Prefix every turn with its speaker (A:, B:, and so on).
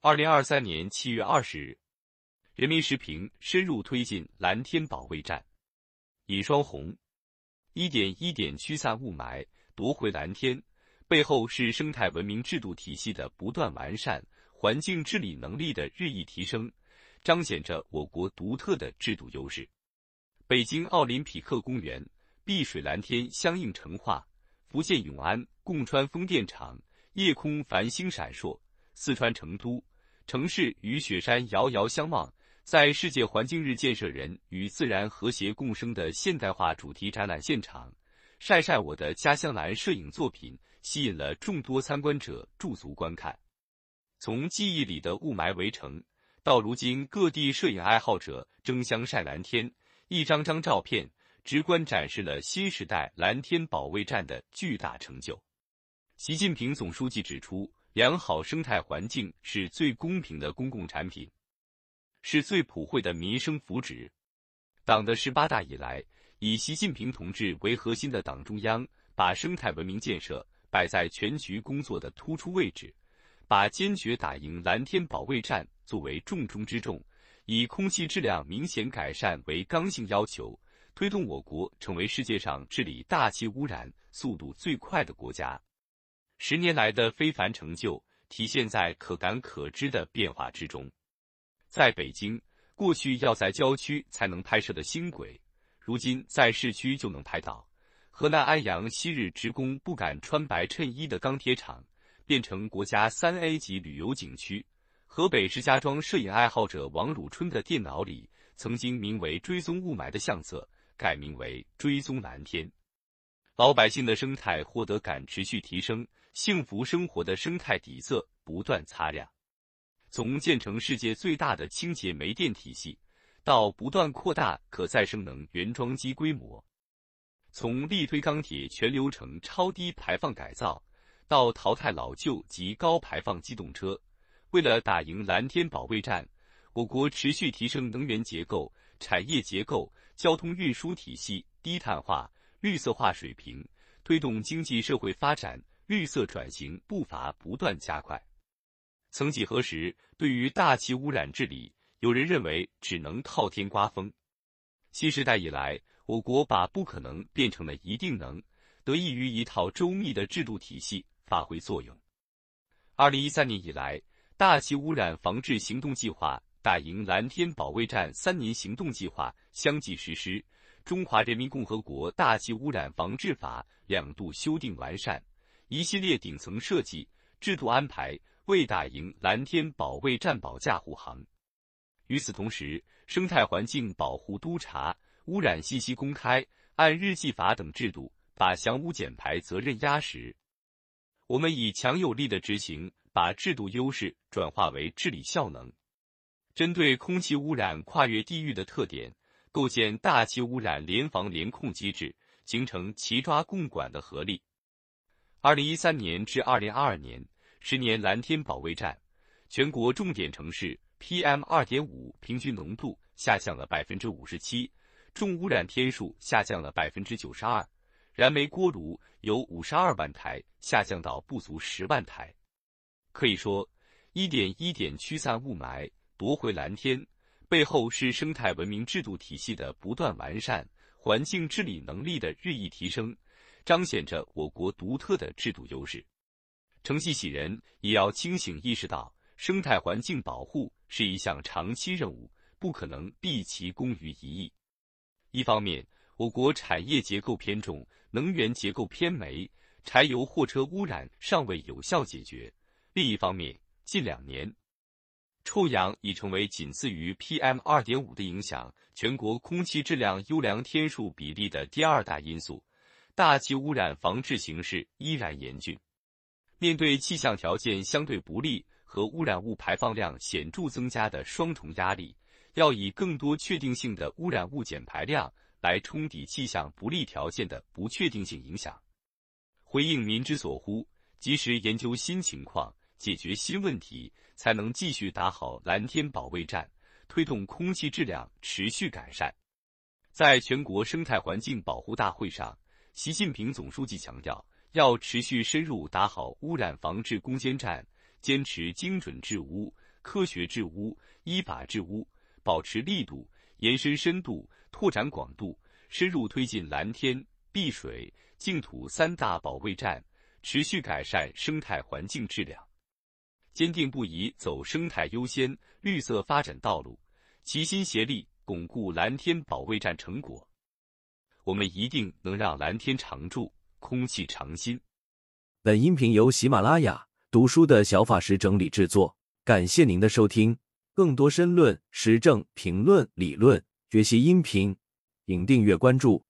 A: 二零二三年七月二十日，人民时评深入推进蓝天保卫战。尹双红，一点一点驱散雾霾，夺回蓝天，背后是生态文明制度体系的不断完善，环境治理能力的日益提升，彰显着我国独特的制度优势。北京奥林匹克公园碧水蓝天相映成画，福建永安贡川风电场夜空繁星闪烁。四川成都，城市与雪山遥遥相望，在世界环境日建设人与自然和谐共生的现代化主题展览现场，晒晒我的家乡蓝摄影作品吸引了众多参观者驻足观看。从记忆里的雾霾围城，到如今各地摄影爱好者争相晒蓝天，一张张照片直观展示了新时代蓝天保卫战的巨大成就。习近平总书记指出。良好生态环境是最公平的公共产品，是最普惠的民生福祉。党的十八大以来，以习近平同志为核心的党中央把生态文明建设摆在全局工作的突出位置，把坚决打赢蓝天保卫战作为重中之重，以空气质量明显改善为刚性要求，推动我国成为世界上治理大气污染速度最快的国家。十年来的非凡成就体现在可感可知的变化之中。在北京，过去要在郊区才能拍摄的星轨，如今在市区就能拍到；河南安阳昔日职工不敢穿白衬衣的钢铁厂，变成国家三 A 级旅游景区；河北石家庄摄影爱好者王汝春的电脑里，曾经名为“追踪雾霾”的相册，改名为“追踪蓝天”。老百姓的生态获得感持续提升。幸福生活的生态底色不断擦亮，从建成世界最大的清洁煤电体系，到不断扩大可再生能源装机规模；从力推钢铁全流程超低排放改造，到淘汰老旧及高排放机动车。为了打赢蓝天保卫战，我国持续提升能源结构、产业结构、交通运输体系低碳化、绿色化水平，推动经济社会发展。绿色转型步伐不断加快。曾几何时，对于大气污染治理，有人认为只能靠天刮风。新时代以来，我国把不可能变成了一定能，得益于一套周密的制度体系发挥作用。二零一三年以来，大气污染防治行动计划、打赢蓝天保卫战三年行动计划相继实施，《中华人民共和国大气污染防治法》两度修订完善。一系列顶层设计、制度安排为打赢蓝天保卫战保驾护航。与此同时，生态环境保护督查、污染信息公开、按日计罚等制度，把降污减排责任压实。我们以强有力的执行，把制度优势转化为治理效能。针对空气污染跨越地域的特点，构建大气污染联防联控机制，形成齐抓共管的合力。二零一三年至二零二二年十年蓝天保卫战，全国重点城市 PM 二点五平均浓度下降了百分之五十七，重污染天数下降了百分之九十二，燃煤锅炉由五十二万台下降到不足十万台。可以说，一点一点驱散雾霾，夺回蓝天，背后是生态文明制度体系的不断完善，环境治理能力的日益提升。彰显着我国独特的制度优势，承系喜人也要清醒意识到，生态环境保护是一项长期任务，不可能毕其功于一役。一方面，我国产业结构偏重，能源结构偏煤、柴油货车污染尚未有效解决；另一方面，近两年，臭氧已成为仅次于 PM 二点五的影响全国空气质量优良天数比例的第二大因素。大气污染防治形势依然严峻，面对气象条件相对不利和污染物排放量显著增加的双重压力，要以更多确定性的污染物减排量来冲抵气象不利条件的不确定性影响，回应民之所呼，及时研究新情况，解决新问题，才能继续打好蓝天保卫战，推动空气质量持续改善。在全国生态环境保护大会上。习近平总书记强调，要持续深入打好污染防治攻坚战，坚持精准治污、科学治污、依法治污，保持力度，延伸深度，拓展广度，深入推进蓝天、碧水、净土三大保卫战，持续改善生态环境质量，坚定不移走生态优先、绿色发展道路，齐心协力巩固蓝天保卫战成果。我们一定能让蓝天常驻，空气常新。
B: 本音频由喜马拉雅读书的小法师整理制作，感谢您的收听。更多深论、时政评论、理论学习音频，请订阅关注。